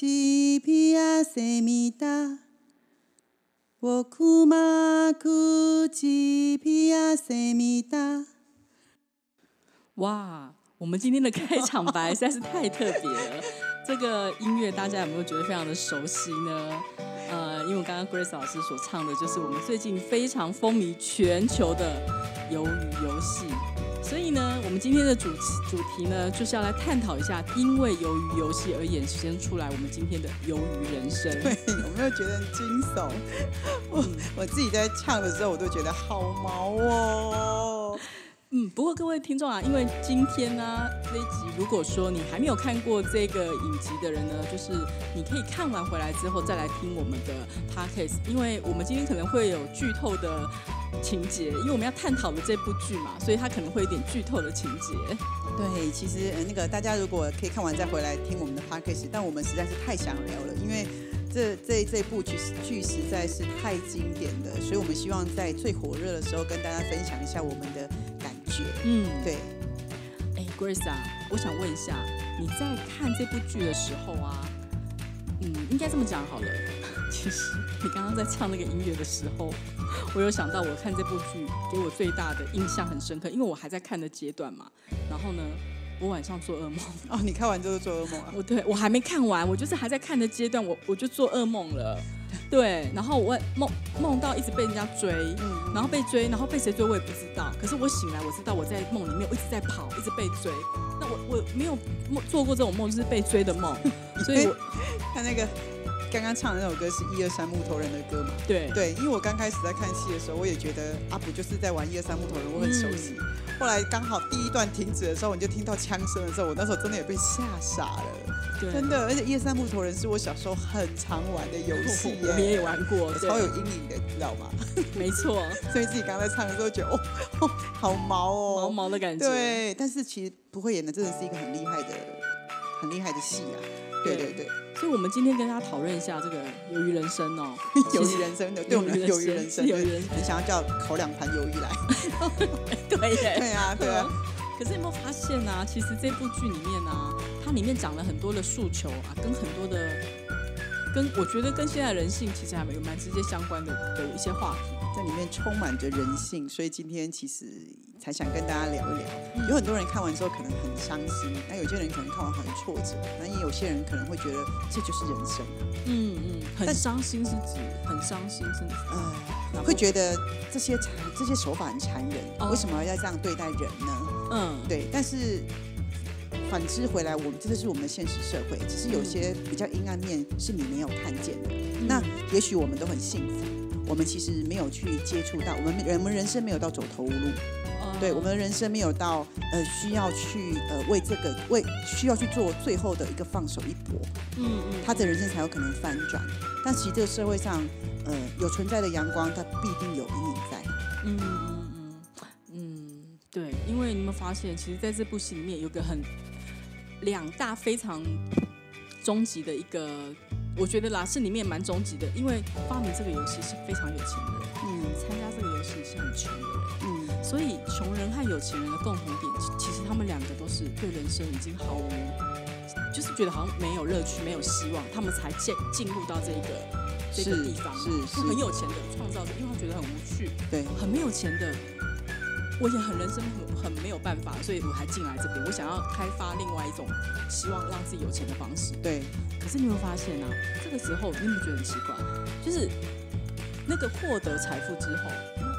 吉皮亚塞米达，我库玛库吉皮亚塞米达。哇，我们今天的开场白实在是太特别了。这个音乐大家有没有觉得非常的熟悉呢？呃，因为刚刚 Grace 老师所唱的就是我们最近非常风靡全球的鱿鱼游戏。所以呢，我们今天的主主题呢，就是要来探讨一下，因为鱿鱼游戏而衍生出来我们今天的鱿鱼人生。对，有没有觉得很惊悚？我我自己在唱的时候，我都觉得好毛哦。嗯，不过各位听众啊，因为今天呢这一集，如果说你还没有看过这个影集的人呢，就是你可以看完回来之后再来听我们的 podcast，因为我们今天可能会有剧透的情节，因为我们要探讨的这部剧嘛，所以它可能会有点剧透的情节。对，其实那个大家如果可以看完再回来听我们的 podcast，但我们实在是太想聊了，因为这这这部剧剧实在是太经典的，所以我们希望在最火热的时候跟大家分享一下我们的。嗯，对。哎，Grace 啊，我想问一下，你在看这部剧的时候啊，嗯，应该这么讲好了。其实你刚刚在唱那个音乐的时候，我有想到我看这部剧给我最大的印象很深刻，因为我还在看的阶段嘛。然后呢，我晚上做噩梦。哦，你看完之后做噩梦啊？我对我还没看完，我就是还在看的阶段，我我就做噩梦了。对，然后我梦梦到一直被人家追，嗯，然后被追，然后被谁追我也不知道。可是我醒来，我知道我在梦里面，我一直在跑，一直被追。那我我没有梦做过这种梦，就是被追的梦，所以我 他那个。刚刚唱的那首歌是一二三木头人的歌嘛？对对，因为我刚开始在看戏的时候，我也觉得阿普就是在玩一二三木头人，我很熟悉。后来刚好第一段停止的时候，你就听到枪声的时候，我那时候真的也被吓傻了，真的。而且一二三木头人是我小时候很常玩的游戏，我也玩过，超有阴影的，你知道吗？没错，所以自己刚才唱的时候觉得哦，好毛哦，毛毛的感觉。对，但是其实不会演的真的是一个很厉害的、很厉害的戏啊。对对对。所以，我们今天跟大家讨论一下这个鱿鱼人生哦，鱿鱼人生的，对我们鱿鱼人生，鱿鱼 人，你想要叫烤两盘鱿鱼来？对耶，对啊，对啊。可是有没有发现呢？其实这部剧里面呢，它里面讲了很多的诉求啊，跟很多的，跟我觉得跟现在人性其实还有蛮直接相关的的一些话题，在里面充满着人性。所以今天其实。才想跟大家聊一聊，有很多人看完之后可能很伤心，那有些人可能看完很挫折，那也有些人可能会觉得这就是人生。嗯嗯，很伤心是指很伤心，是呃，会觉得这些残这些手法很残忍，为什么要这样对待人呢？嗯，对。但是反之回来，我们这是我们的现实社会，只是有些比较阴暗面是你没有看见的。那也许我们都很幸福，我们其实没有去接触到，我们我们人生没有到走投无路。对，我们人生没有到呃需要去呃为这个为需要去做最后的一个放手一搏，嗯嗯，他的人生才有可能翻转。但其实这个社会上呃有存在的阳光，它必定有阴影在。嗯嗯嗯嗯，对，因为你们发现，其实在这部戏里面有个很两大非常终极的一个，我觉得啦是里面蛮终极的，因为发明这个游戏是非常有钱的人，嗯，参加这个游戏是很穷的人。嗯所以，穷人和有钱人的共同点，其实他们两个都是对人生已经毫无，就是觉得好像没有乐趣、没有希望，他们才进进入到这个这个地方。是是，很有钱的创造者，因为他觉得很无趣。对，很没有钱的，我也很人生很很没有办法，所以我还进来这边，我想要开发另外一种希望让自己有钱的方式。对，可是你会发现啊，这个时候你有没有觉得很奇怪？就是那个获得财富之后，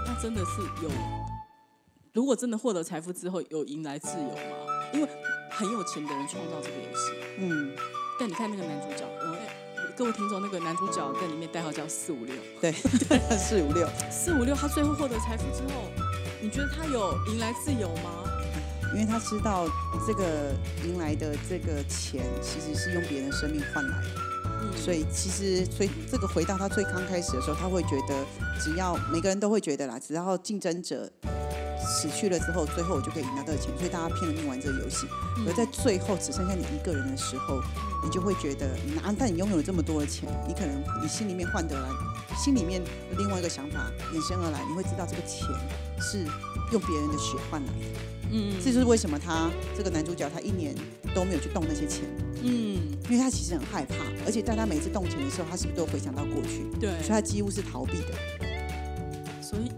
那真的是有。如果真的获得财富之后，有迎来自由吗？因为很有钱的人创造这个游戏。嗯。但你看那个男主角，各位听众，那个男主角在里面代号叫四五六。对，四五六。四五六，他最后获得财富之后，你觉得他有迎来自由吗？因为他知道这个迎来的这个钱，其实是用别人的生命换来的。所以其实，所以这个回到他最刚开始的时候，他会觉得，只要每个人都会觉得啦，只要竞争者死去了之后，最后我就可以赢到这个钱，所以大家拼了命玩这个游戏。而在最后只剩下你一个人的时候，你就会觉得，哪但你拥有了这么多的钱，你可能你心里面换得来，心里面另外一个想法衍生而来，你会知道这个钱是用别人的血换来的。嗯，这就是为什么他这个男主角他一年都没有去动那些钱。嗯，因为他其实很害怕，而且在他每次动钱的时候，他是不是都回想到过去？对，所以他几乎是逃避的。所以，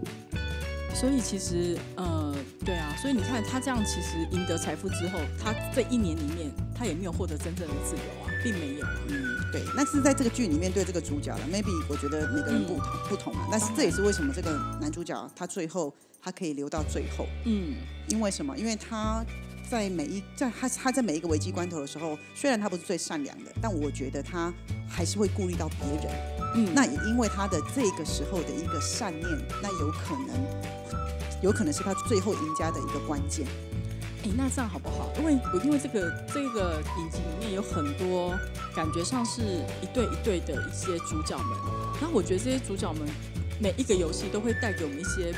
所以其实，呃，对啊，所以你看他这样，其实赢得财富之后，他这一年里面，他也没有获得真正的自由啊，并没有。嗯，对。那是在这个剧里面对这个主角了，maybe 我觉得每个人不同不同啊。但是这也是为什么这个男主角他最后。他可以留到最后，嗯，因为什么？因为他在每一在他他在每一个危机关头的时候，虽然他不是最善良的，但我觉得他还是会顾虑到别人，嗯，那也因为他的这个时候的一个善念，那有可能有可能是他最后赢家的一个关键。哎，那这样好不好？因为我因为这个这个影集里面有很多感觉上是一对一对的一些主角们，那我觉得这些主角们每一个游戏都会带给我们一些。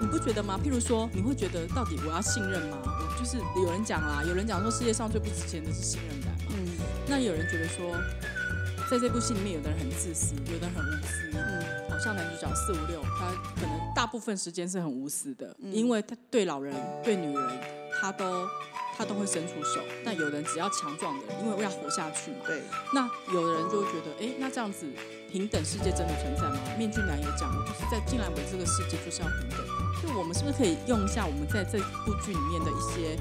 你不觉得吗？譬如说，你会觉得到底我要信任吗？我就是有人讲啦，有人讲说世界上最不值钱的是信任感嘛。嗯。那有人觉得说，在这部戏里面，有的人很自私，有的人很无私。嗯。好像男主角四五六，他可能大部分时间是很无私的，因为他对老人、对女人，他都他都会伸出手。但有人只要强壮的，因为要活下去嘛。对。那有的人就会觉得，哎，那这样子平等世界真的存在吗？面具男也讲了，就是在进来我们这个世界就是要平等。就我们是不是可以用一下我们在这部剧里面的一些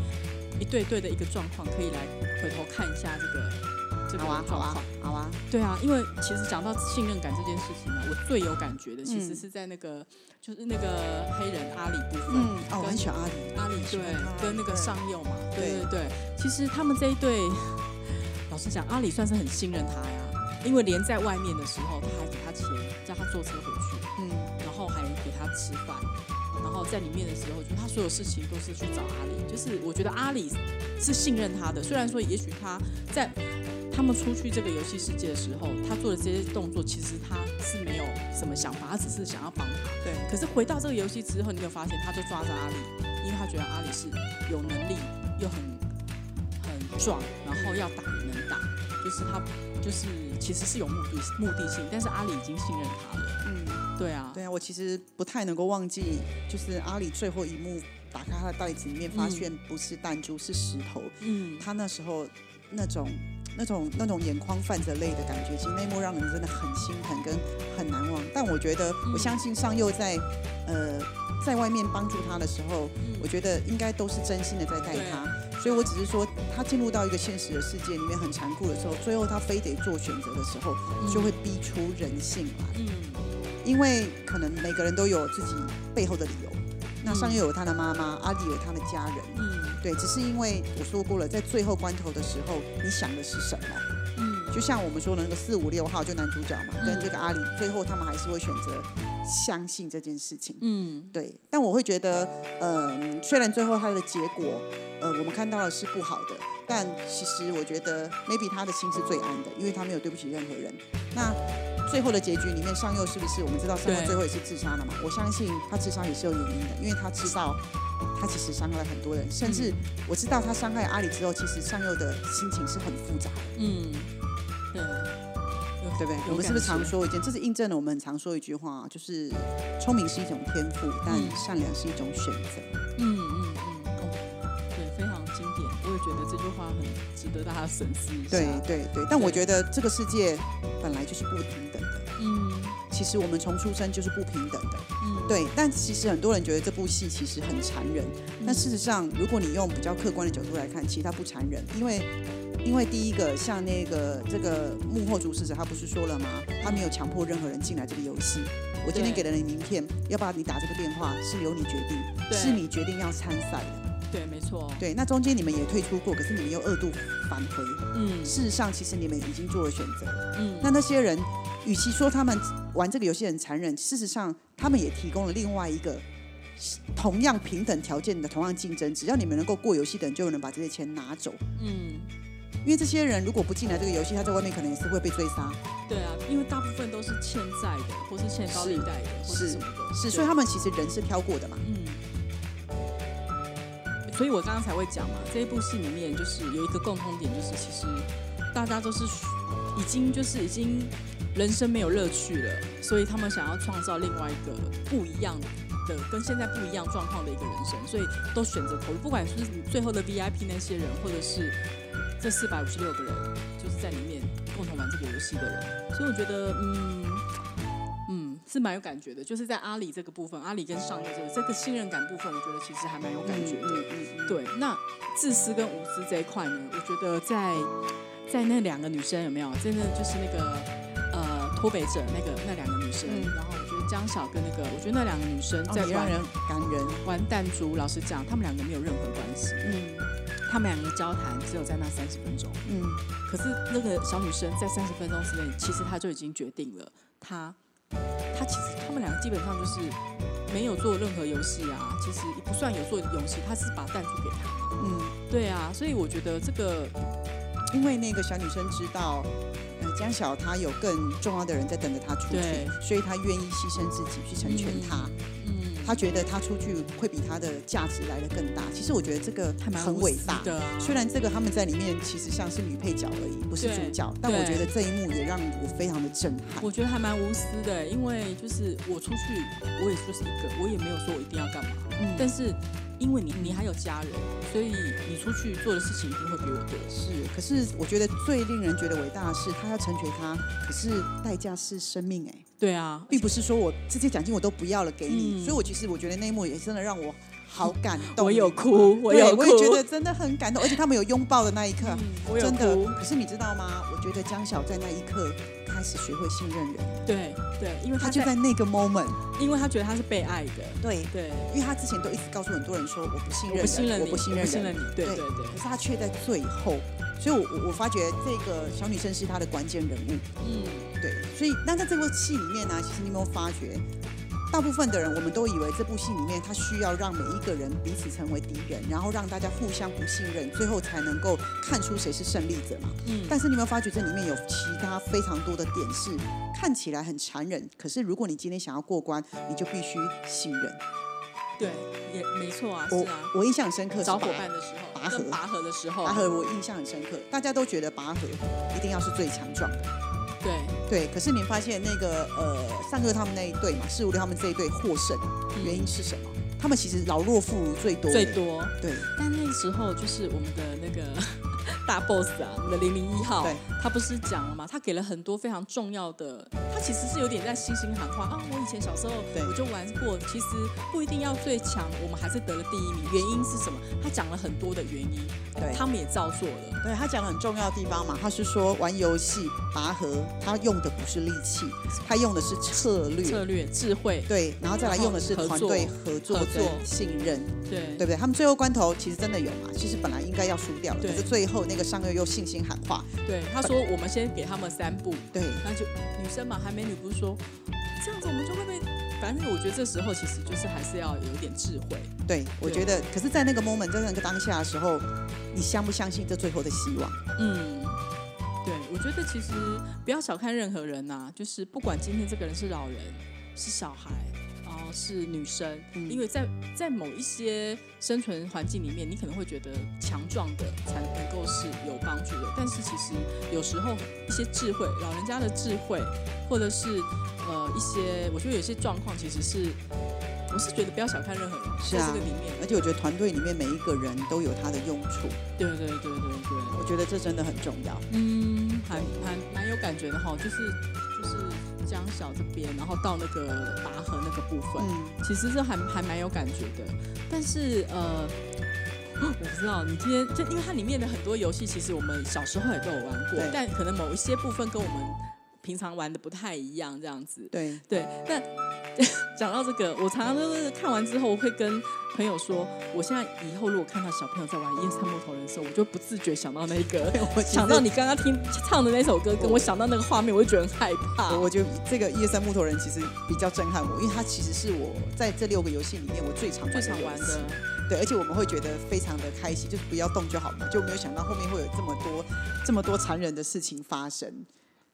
一对对的一个状况，可以来回头看一下这个这个状况？好啊，对啊，因为其实讲到信任感这件事情呢，我最有感觉的其实是在那个就是那个黑人阿里部分。嗯，哦，我很喜欢阿里，阿里对，跟那个上佑嘛，对对对。其实他们这一对，老实讲，阿里算是很信任他呀，因为连在外面的时候，他还给他钱，叫他坐车回去，嗯，然后还给他吃饭。然后在里面的时候，就他所有事情都是去找阿里，就是我觉得阿里是信任他的。虽然说也许他在他们出去这个游戏世界的时候，他做的这些动作其实他是没有什么想法，他只是想要帮他。对。可是回到这个游戏之后，你有发现他就抓着阿里，因为他觉得阿里是有能力又很很壮，然后要打也能打，就是他就是其实是有目的目的性，但是阿里已经信任他了。嗯。对啊，对啊，我其实不太能够忘记，就是阿里最后一幕打开他的袋子里面，发现不是弹珠，是石头。嗯，他那时候那种、那种、那种眼眶泛着泪的感觉，其实那幕让人真的很心疼跟很难忘。但我觉得，我相信上佑在呃在外面帮助他的时候，我觉得应该都是真心的在带他。所以我只是说，他进入到一个现实的世界里面很残酷的时候，最后他非得做选择的时候，就会逼出人性来。嗯。因为可能每个人都有自己背后的理由，那上又有他的妈妈，阿里有他的家人，嗯，对，只是因为我说过了，在最后关头的时候，你想的是什么？嗯，就像我们说的那个四五六号，就男主角嘛，跟这个阿里，最后他们还是会选择相信这件事情，嗯，对。但我会觉得，嗯，虽然最后他的结果，呃，我们看到的是不好的，但其实我觉得，maybe 他的心是最安的，因为他没有对不起任何人。那最后的结局里面，上佑是不是我们知道上佑最后也是自杀了嘛？我相信他自杀也是有原因的，因为他知道他其实伤害了很多人，甚至我知道他伤害阿里之后，其实上佑的心情是很复杂的。嗯，对，对不对？我们是不是常说一件？这是印证了我们很常说一句话，就是聪明是一种天赋，但善良是一种选择。嗯嗯嗯，对，非常经典。我也觉得这句话很值得大家深思一下。对对对，但我觉得这个世界。本来就是不平等的，嗯，其实我们从出生就是不平等的，嗯，对。但其实很多人觉得这部戏其实很残忍，但事实上，如果你用比较客观的角度来看，其实它不残忍，因为，因为第一个，像那个这个幕后主使者，他不是说了吗？他没有强迫任何人进来这个游戏。我今天给了你名片，要不要你打这个电话，是由你决定，是你决定要参赛的。对，没错。对，那中间你们也退出过，可是你们又二度返回。嗯，事实上，其实你们已经做了选择。嗯，那那些人，与其说他们玩这个游戏很残忍，事实上，他们也提供了另外一个同样平等条件的同样竞争，只要你们能够过游戏的人，就能把这些钱拿走。嗯，因为这些人如果不进来这个游戏，他在外面可能也是会被追杀。对啊，因为大部分都是欠债的，或是欠高利贷的，或是什么的。是，所以他们其实人是挑过的嘛。嗯。所以我刚刚才会讲嘛，这一部戏里面就是有一个共通点，就是其实大家都是已经就是已经人生没有乐趣了，所以他们想要创造另外一个不一样的、跟现在不一样状况的一个人生，所以都选择投入，不管是最后的 VIP 那些人，或者是这四百五十六个人，就是在里面共同玩这个游戏的人。所以我觉得，嗯嗯。是蛮有感觉的，就是在阿里这个部分，阿里跟上业这个这个信任感部分，我觉得其实还蛮有感觉的。嗯对，那自私跟无私这一块呢，我觉得在在那两个女生有没有？真的就是那个呃脱北者那个那两个女生，然后我觉得江晓跟那个，我觉得那两个女生在玩人感人玩弹珠，老实讲，他们两个没有任何关系。嗯，他们两个交谈只有在那三十分钟。嗯，可是那个小女生在三十分钟之内，其实她就已经决定了她。她其实他们两个基本上就是没有做任何游戏啊，其实也不算有做游戏，她是把弹珠给他。嗯，对啊，所以我觉得这个，因为那个小女生知道，呃，江晓她有更重要的人在等着她出去，所以她愿意牺牲自己去成全他。他觉得他出去会比他的价值来的更大。其实我觉得这个很伟大。的，虽然这个他们在里面其实像是女配角而已，不是主角，但我觉得这一幕也让我非常的震撼。我觉得还蛮无私的，因为就是我出去，我也就是一个，我也没有说我一定要干嘛。嗯。但是因为你你还有家人，所以你出去做的事情一定会比我多。是。可是我觉得最令人觉得伟大的是，他要成全他，可是代价是生命哎。对啊，并不是说我这些奖金我都不要了给你，所以我其实我觉得那一幕也真的让我好感动。我有哭，我有哭，我也觉得真的很感动，而且他们有拥抱的那一刻，真的。可是你知道吗？我觉得江晓在那一刻开始学会信任人。对对，因为他就在那个 moment，因为他觉得他是被爱的。对对，因为他之前都一直告诉很多人说我不信任，我不信任你，我不信任你。对对对，可是他却在最后。所以，我我发觉这个小女生是他的关键人物。嗯，对。所以，那在这部戏里面呢，其实你有没有发觉，大部分的人我们都以为这部戏里面，他需要让每一个人彼此成为敌人，然后让大家互相不信任，最后才能够看出谁是胜利者嘛。嗯。但是，你有没有发觉这里面有其他非常多的点是看起来很残忍，可是如果你今天想要过关，你就必须信任。对，也没错啊，是啊。我印象深刻，找伙伴的时候。拔河，拔河的时候，拔河我印象很深刻。大家都觉得拔河一定要是最强壮的，对对。可是你发现那个呃，上个他们那一队嘛，四五六他们这一队获胜，原因是什么？他们其实老弱妇孺最多，最多。对。但那时候就是我们的那个大 boss 啊，我们的零零一号，他不是讲了吗？他给了很多非常重要的。他其实是有点在星星喊话啊！我以前小时候我就玩过，其实不一定要最强，我们还是得了第一名。原因是什么？他讲了很多的原因，对，他们也照做了。对他讲了很重要的地方嘛，他是说玩游戏拔河，他用的不是力气，他用的是策略、策略、智慧。对，然后再来用的是团队合作、信任，对，对不对？他们最后关头其实真的有嘛？其实本来应该要输掉了，可是最后那个上个月又信心喊话，对，他说我们先给他们三步，对，那就女生嘛。还美女不是说这样子，我们就会被。反正我觉得这时候其实就是还是要有一点智慧。对，我觉得，可是，在那个 moment，在那个当下的时候，你相不相信这最后的希望？嗯，对，我觉得其实不要小看任何人呐，就是不管今天这个人是老人，是小孩。是女生，因为在在某一些生存环境里面，你可能会觉得强壮的才能够是有帮助的。但是其实有时候一些智慧，老人家的智慧，或者是呃一些，我觉得有些状况其实是，我是觉得不要小看任何人，在这个里面。而且我觉得团队里面每一个人都有他的用处。对对对对对，我觉得这真的很重要。嗯，还还蛮有感觉的哈，就是就是。江小这边，然后到那个拔河那个部分，其实是还还蛮有感觉的。但是呃，我不知道你今天就因为它里面的很多游戏，其实我们小时候也都有玩过，但可能某一些部分跟我们平常玩的不太一样，这样子。对对，那 讲到这个，我常常都是看完之后，我会跟朋友说，我现在以后如果看到小朋友在玩《夜三木头人》的时候，我就不自觉想到那个，我 想到你刚刚听唱的那首歌，跟我想到那个画面，我就觉得很害怕。我觉得这个《夜三木头人》其实比较震撼我，因为它其实是我在这六个游戏里面我最常最常玩的。对，而且我们会觉得非常的开心，就是不要动就好了，就没有想到后面会有这么多这么多残忍的事情发生。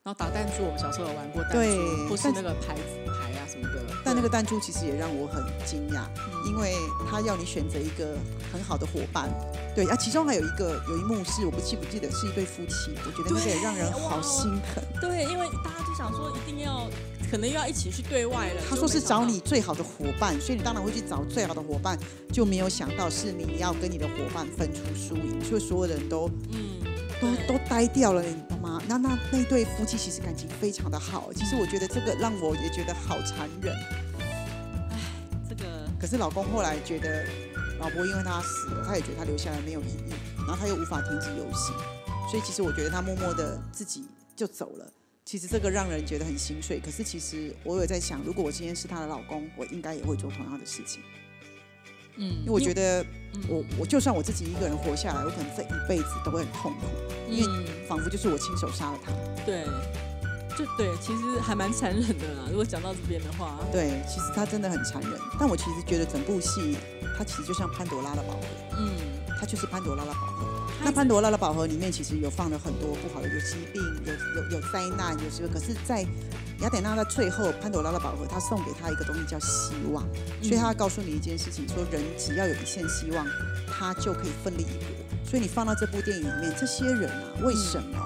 然后打弹珠，我们小时候有玩过弹珠，或是那个牌子牌啊什么的。但那个弹珠其实也让我很惊讶，因为他要你选择一个很好的伙伴。对啊，其中还有一个有一幕是我不记不记得是一对夫妻，我觉得那个也让人好心疼。对，因为大家就想说一定要。可能又要一起去对外了。他说是找你最好的伙伴，所以你当然会去找最好的伙伴，就没有想到是你要跟你的伙伴分出输赢，所以所有人都嗯都都呆掉了，你知道吗？那那那对夫妻其实感情非常的好。其实我觉得这个让我也觉得好残忍。唉，这个可是老公后来觉得老婆因为他死了，他也觉得他留下来没有意义，然后他又无法停止游戏，所以其实我觉得他默默的自己就走了。其实这个让人觉得很心碎，可是其实我有在想，如果我今天是她的老公，我应该也会做同样的事情。嗯，因为我觉得，我我就算我自己一个人活下来，我可能这一辈子都会很痛苦，因为仿佛就是我亲手杀了他。对，就对，其实还蛮残忍的啦。如果讲到这边的话，对，其实他真的很残忍。但我其实觉得整部戏，它其实就像潘多拉的宝盒，嗯，它就是潘多拉的宝盒。那潘多拉的宝盒里面其实有放了很多不好的，有疾病，有有有灾难，有什么？可是，在雅典娜在最后，潘朵拉的宝盒，他送给他一个东西叫希望，所以他要告诉你一件事情：说人只要有一线希望，他就可以奋力一搏。所以你放到这部电影里面，这些人啊，为什么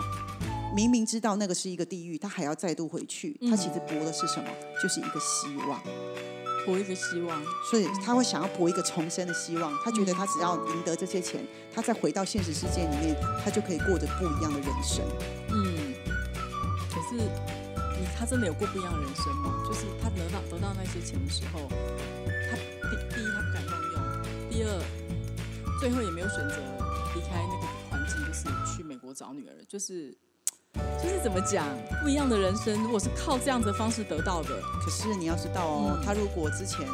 明明知道那个是一个地狱，他还要再度回去？他其实搏的是什么？就是一个希望。搏一个希望，所以他会想要搏一个重生的希望。他觉得他只要赢得这些钱，他再回到现实世界里面，他就可以过着不一样的人生。嗯，可是你他真的有过不一样的人生吗？就是他得到得到那些钱的时候，他第第一他不敢乱用，第二最后也没有选择离开那个环境，就是去美国找女儿，就是。就是怎么讲，不一样的人生，如果是靠这样子的方式得到的，可是你要知道哦，他如果之前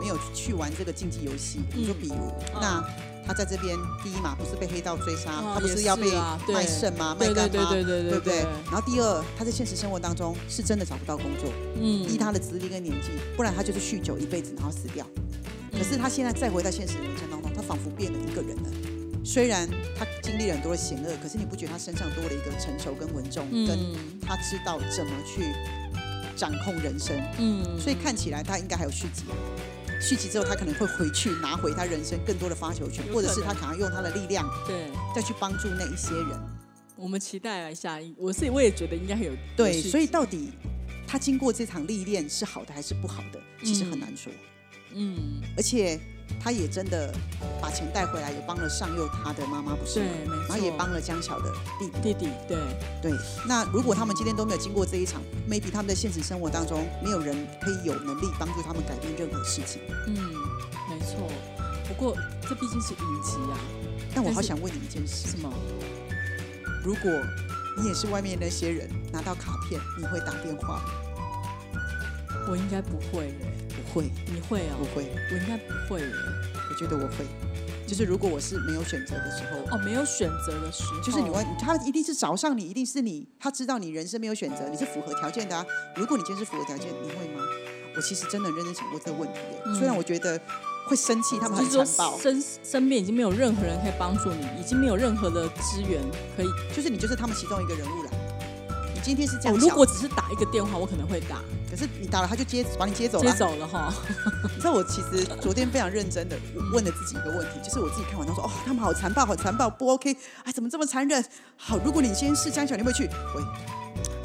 没有去玩这个竞技游戏，你就比如，那他在这边第一嘛，不是被黑道追杀，他不是要被卖肾吗？卖肝吗？对不对？然后第二，他在现实生活当中是真的找不到工作，嗯，依他的资历跟年纪，不然他就是酗酒一辈子，然后死掉。可是他现在再回到现实人生当中，他仿佛变了一个人了。虽然他经历了很多的险恶，可是你不觉得他身上多了一个成熟跟稳重，跟他知道怎么去掌控人生。嗯，所以看起来他应该还有续集。续集之后，他可能会回去拿回他人生更多的发球权，或者是他可能用他的力量，对，再去帮助那一些人。我们期待一下，我是我也觉得应该会有。对，所以到底他经过这场历练是好的还是不好的，其实很难说。嗯，而且。他也真的把钱带回来，也帮了上佑他的妈妈，不是？对，然后也帮了江巧的弟弟。弟弟，对对。那如果他们今天都没有经过这一场，maybe 他们的现实生活当中，没有人可以有能力帮助他们改变任何事情。嗯，没错。不过这毕竟是影集啊。但我好想问你一件事：什么？如果你也是外面那些人拿到卡片，你会打电话？我应该不会。会，你会啊？不会，我应该不会。我觉得我会，就是如果我是没有选择的时候，哦，没有选择的时候，就是你问他一定是找上你，一定是你，他知道你人生没有选择，你是符合条件的啊。如果你今天是符合条件，你会吗？我其实真的认真想过这个问题，虽然我觉得会生气，他们很残暴，身身边已经没有任何人可以帮助你，已经没有任何的资源可以，就是你就是他们其中一个人物了。你今天是这样，如果只是打一个电话，我可能会打。可是你打了，他就接把你接走了。接走了哈。你知道我其实昨天非常认真的 问了自己一个问题，就是我自己看完他说哦，他们好残暴，好残暴，不 OK，哎，怎么这么残忍？好，如果你今天是江小，你会去？会。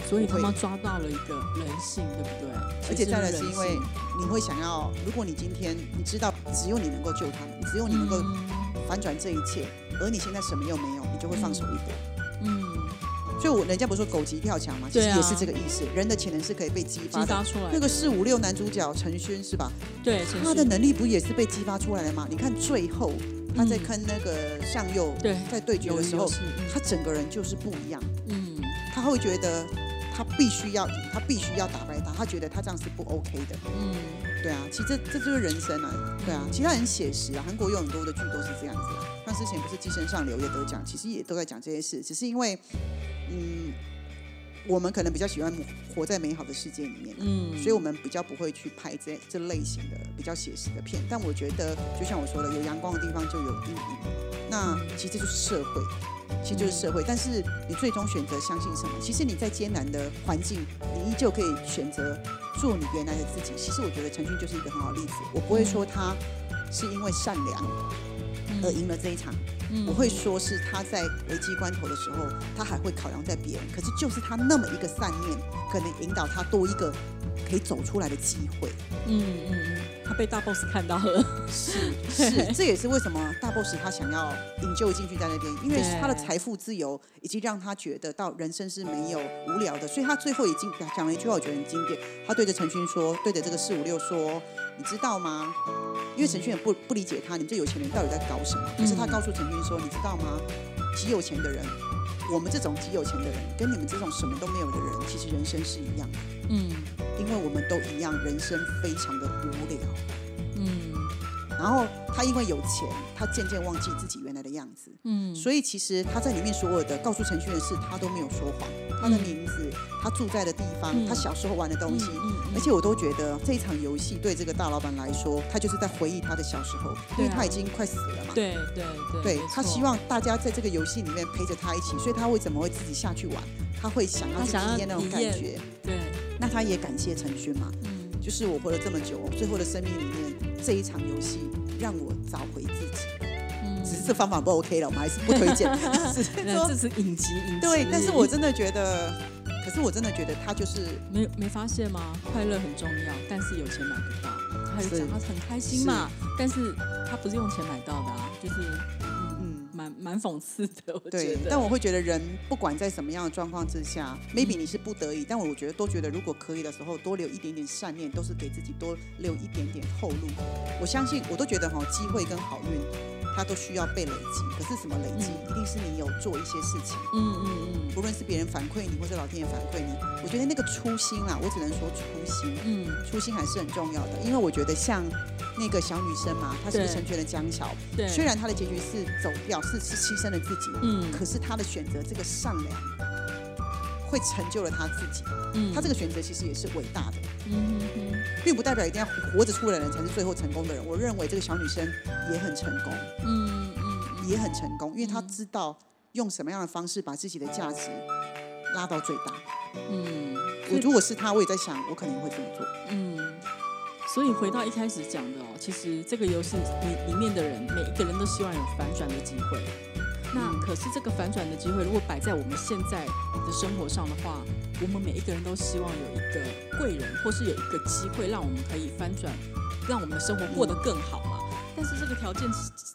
所以他们抓到了一个人性，对不对？而且再来是因为你会想要，如果你今天你知道只有你能够救他们，只有你能够反转这一切，而你现在什么又没有，你就会放手一搏。嗯。所以，我人家不是说狗急跳墙嘛？其实也是这个意思。人的潜能是可以被激发出来。那个四五六男主角陈勋是吧？对，他的能力不也是被激发出来的吗？你看最后他在跟那个向右在对决的时候，他整个人就是不一样。嗯，他会觉得他必须要赢，他必须要打败他，他觉得他这样是不 OK 的。嗯，对啊，其实这这就是人生啊，对啊，其他很写实啊，韩国有很多的剧都是这样子。像之前不是《寄生上流》也得奖，其实也都在讲这些事，只是因为，嗯，我们可能比较喜欢活在美好的世界里面，嗯，所以我们比较不会去拍这这类型的比较写实的片。但我觉得，就像我说的，有阳光的地方就有阴影，那其实这就是社会。其实就是社会，但是你最终选择相信什么？其实你在艰难的环境，你依旧可以选择做你原来的自己。其实我觉得陈勋就是一个很好的例子。我不会说他是因为善良而赢了这一场，我会说是他在危机关头的时候，他还会考量在别人。可是就是他那么一个善念，可能引导他多一个可以走出来的机会。嗯嗯嗯。他被大 boss 看到了，是 是，这也是为什么大 boss 他想要引咎进去在那边，因为他的财富自由，已经让他觉得到人生是没有无聊的，所以他最后已经讲了一句话，我觉得很经典。他对着陈勋说，对着这个四五六说，你知道吗？因为陈勋也不不理解他，你们这有钱人到底在搞什么？可是他告诉陈勋说，你知道吗？极有钱的人，我们这种极有钱的人，跟你们这种什么都没有的人，其实人生是一样的。嗯。因为我们都一样，人生非常的无聊。嗯，然后他因为有钱，他渐渐忘记自己样子。嗯，所以其实他在里面所有的告诉陈旭的事，他都没有说谎。他的名字，他住在的地方，他小时候玩的东西，而且我都觉得这一场游戏对这个大老板来说，他就是在回忆他的小时候，因为他已经快死了嘛。对对对，他希望大家在这个游戏里面陪着他一起，所以他会怎么会自己下去玩？他会想要去体验那种感觉。对。那他也感谢陈勋嘛，嗯，就是我活了这么久，最后的生命里面这一场游戏让我找回自己，嗯，只是这方法不 OK 了，我们还是不推荐。是说这是影集，影集。对，但是我真的觉得，可是我真的觉得他就是没没发现吗？快乐很重要，但是有钱买不到。他有讲他很开心嘛，但是他不是用钱买到的啊，就是。蛮蛮讽刺的，对。但我会觉得人不管在什么样的状况之下，maybe 你是不得已，但我觉得都觉得如果可以的时候，多留一点点善念，都是给自己多留一点点后路。我相信，我都觉得哈，机会跟好运。它都需要被累积，可是什么累积？一定是你有做一些事情。嗯嗯嗯。不论是别人反馈你，或者老天爷反馈你，我觉得那个初心啊，我只能说初心。嗯。初心还是很重要的，因为我觉得像那个小女生嘛，她是成全了江桥。对。虽然她的结局是走掉，是是牺牲了自己。嗯。可是她的选择，这个善良，会成就了她自己。嗯。她这个选择其实也是伟大的。嗯哼哼。并不代表一定要活着出来的人才是最后成功的人。我认为这个小女生也很成功，嗯嗯，也很成功，因为她知道用什么样的方式把自己的价值拉到最大。嗯，我如果是她，我也在想，我可能会这么做。嗯，所以回到一开始讲的哦，其实这个游戏里里面的人，每一个人都希望有反转的机会。那可是这个反转的机会，如果摆在我们现在的生活上的话，我们每一个人都希望有一个贵人，或是有一个机会，让我们可以翻转，让我们的生活过得更好嘛。但是这个条件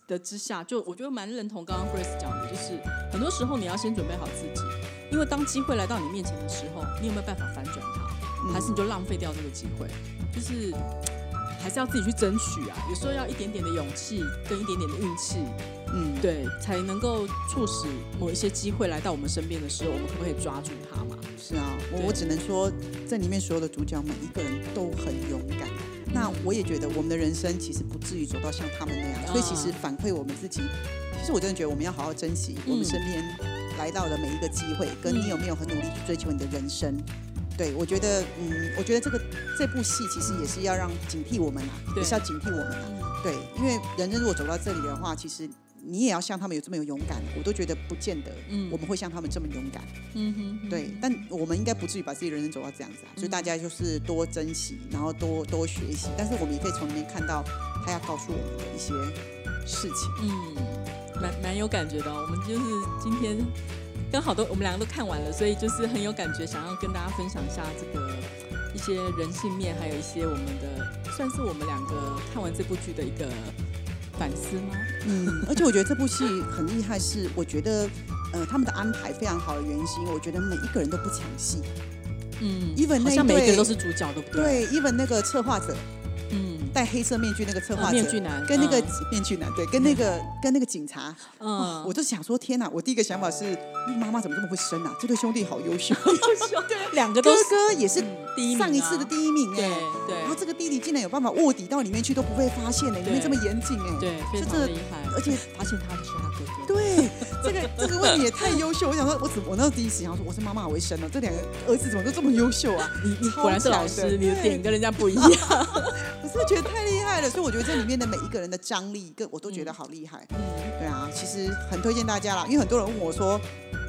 的之下，就我觉得蛮认同刚刚 Grace 讲的，就是很多时候你要先准备好自己，因为当机会来到你面前的时候，你有没有办法翻转它，还是你就浪费掉这个机会？就是 还是要自己去争取啊。有时候要一点点的勇气，跟一点点的运气。嗯，对，才能够促使某一些机会来到我们身边的时候，我们可不可以抓住它嘛？是啊，我我只能说，在里面所有的主角每一个人都很勇敢。那我也觉得我们的人生其实不至于走到像他们那样，所以其实反馈我们自己，其实我真的觉得我们要好好珍惜我们身边来到的每一个机会，跟你有没有很努力去追求你的人生。对我觉得，嗯，我觉得这个这部戏其实也是要让警惕我们啊，也是要警惕我们啊。对，因为人生如果走到这里的话，其实。你也要像他们有这么有勇敢，我都觉得不见得，嗯，我们会像他们这么勇敢，嗯哼，对，但我们应该不至于把自己人生走到这样子啊，所以大家就是多珍惜，然后多多学习，但是我们也可以从里面看到他要告诉我们的一些事情，嗯，蛮蛮有感觉的，我们就是今天跟好多我们两个都看完了，所以就是很有感觉，想要跟大家分享一下这个一些人性面，还有一些我们的算是我们两个看完这部剧的一个。反思吗？嗯，而且我觉得这部戏很厉害，是我觉得，呃，他们的安排非常好的原因，我觉得每一个人都不抢戏。嗯，even 好像每个人都是主角，对不对？对，even 那个策划者，嗯，戴黑色面具那个策划者，面具男，跟那个面具男，对，跟那个跟那个警察，嗯，我就想说，天哪！我第一个想法是，妈妈怎么这么会生啊？这对兄弟好优秀，优秀，对，两个哥哥也是第一上一次的第一名，哎，对，然后这个弟弟竟然有办法卧底到里面去都不被发现呢，里面这么严谨哎，对，非常厉害，而且发现他的是他哥哥，对，这个这个问题也太优秀。我想说，我怎我那时候第一时间说，我是妈妈好会生哦，这两个儿子怎么都这么优秀啊？你你果然是老师，你的点跟人家不一样。我是觉得太厉害了，所以我觉得这里面的每一个人的张力，跟我都觉得好厉害。嗯，对啊，其实很推荐大家啦，因为很多人问我说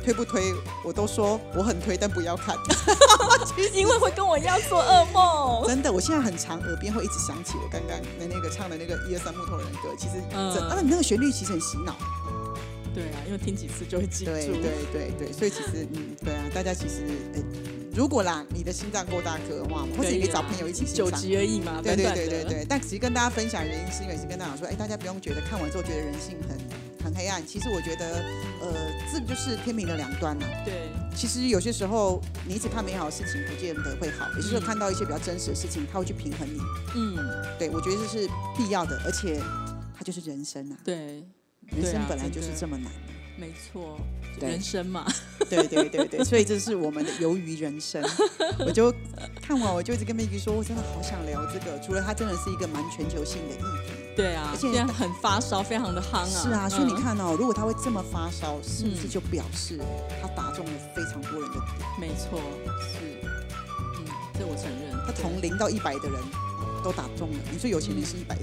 推不推，我都说我很推，但不要看，因为会跟我一样做噩梦。真的，我现在很长耳边会一直想起我刚刚的那个唱的那个一二三木头人歌，其实嗯，啊，你那个旋律其实很洗脑。对啊，因为听几次就会记住。对对对对，所以其实嗯，对啊，大家其实诶。如果啦，你的心脏够大颗的话，或者你可以找朋友一起九集而已嘛。对对对对对。但其实跟大家分享原因，是因为是跟大家说，哎，大家不用觉得看完之后觉得人性很很黑暗。其实我觉得，呃，这个就是天平的两端呐。对。其实有些时候，你一直看美好的事情，不见得会好。也就是看到一些比较真实的事情，他会去平衡你。嗯。对，我觉得这是必要的，而且它就是人生啊。对。人生本来就是这么难。没错，人生嘛，对对对对，所以这是我们的鱿鱼人生。我就看完，我就一直跟 Maggie 说，我真的好想聊这个。除了它真的是一个蛮全球性的议题，对啊，而且很发烧，非常的夯啊。是啊，所以你看哦，如果它会这么发烧，是不是就表示它打中了非常多人的点？没错，是，嗯，这我承认。它从零到一百的人都打中了。你说有钱人是一百。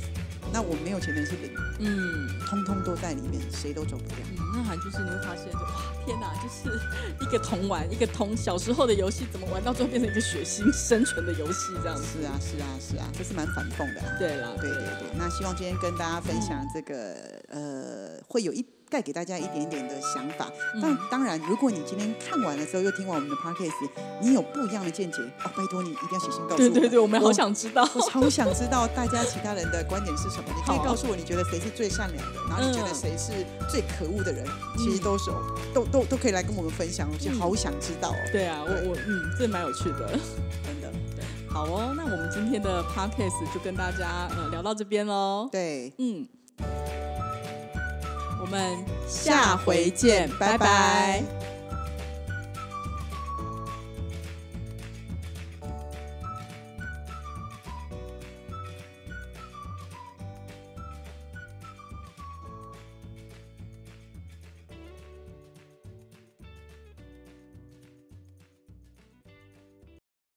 那我没有钱的是零，嗯，通通都在里面，谁都走不掉。嗯，那还就是你会发现，就哇，天哪，就是一个童玩，一个童小时候的游戏，怎么玩到最后变成一个血腥生存的游戏这样子？是啊，是啊，是啊，这是蛮反讽的。对啦，对对对。那希望今天跟大家分享这个，呃，会有一。带给大家一点点的想法，但当然，如果你今天看完了之后又听完我们的 podcast，你有不一样的见解哦，拜托你一定要写信告诉我。对对对，我们好想知道，我超想知道大家其他人的观点是什么。你可以告诉我，你觉得谁是最善良的，然后你觉得谁是最可恶的人，其实都是都都都可以来跟我们分享，我就好想知道哦。对啊，我我嗯，这蛮有趣的，真的。好哦，那我们今天的 podcast 就跟大家呃聊到这边喽。对，嗯。我们下回见，拜拜。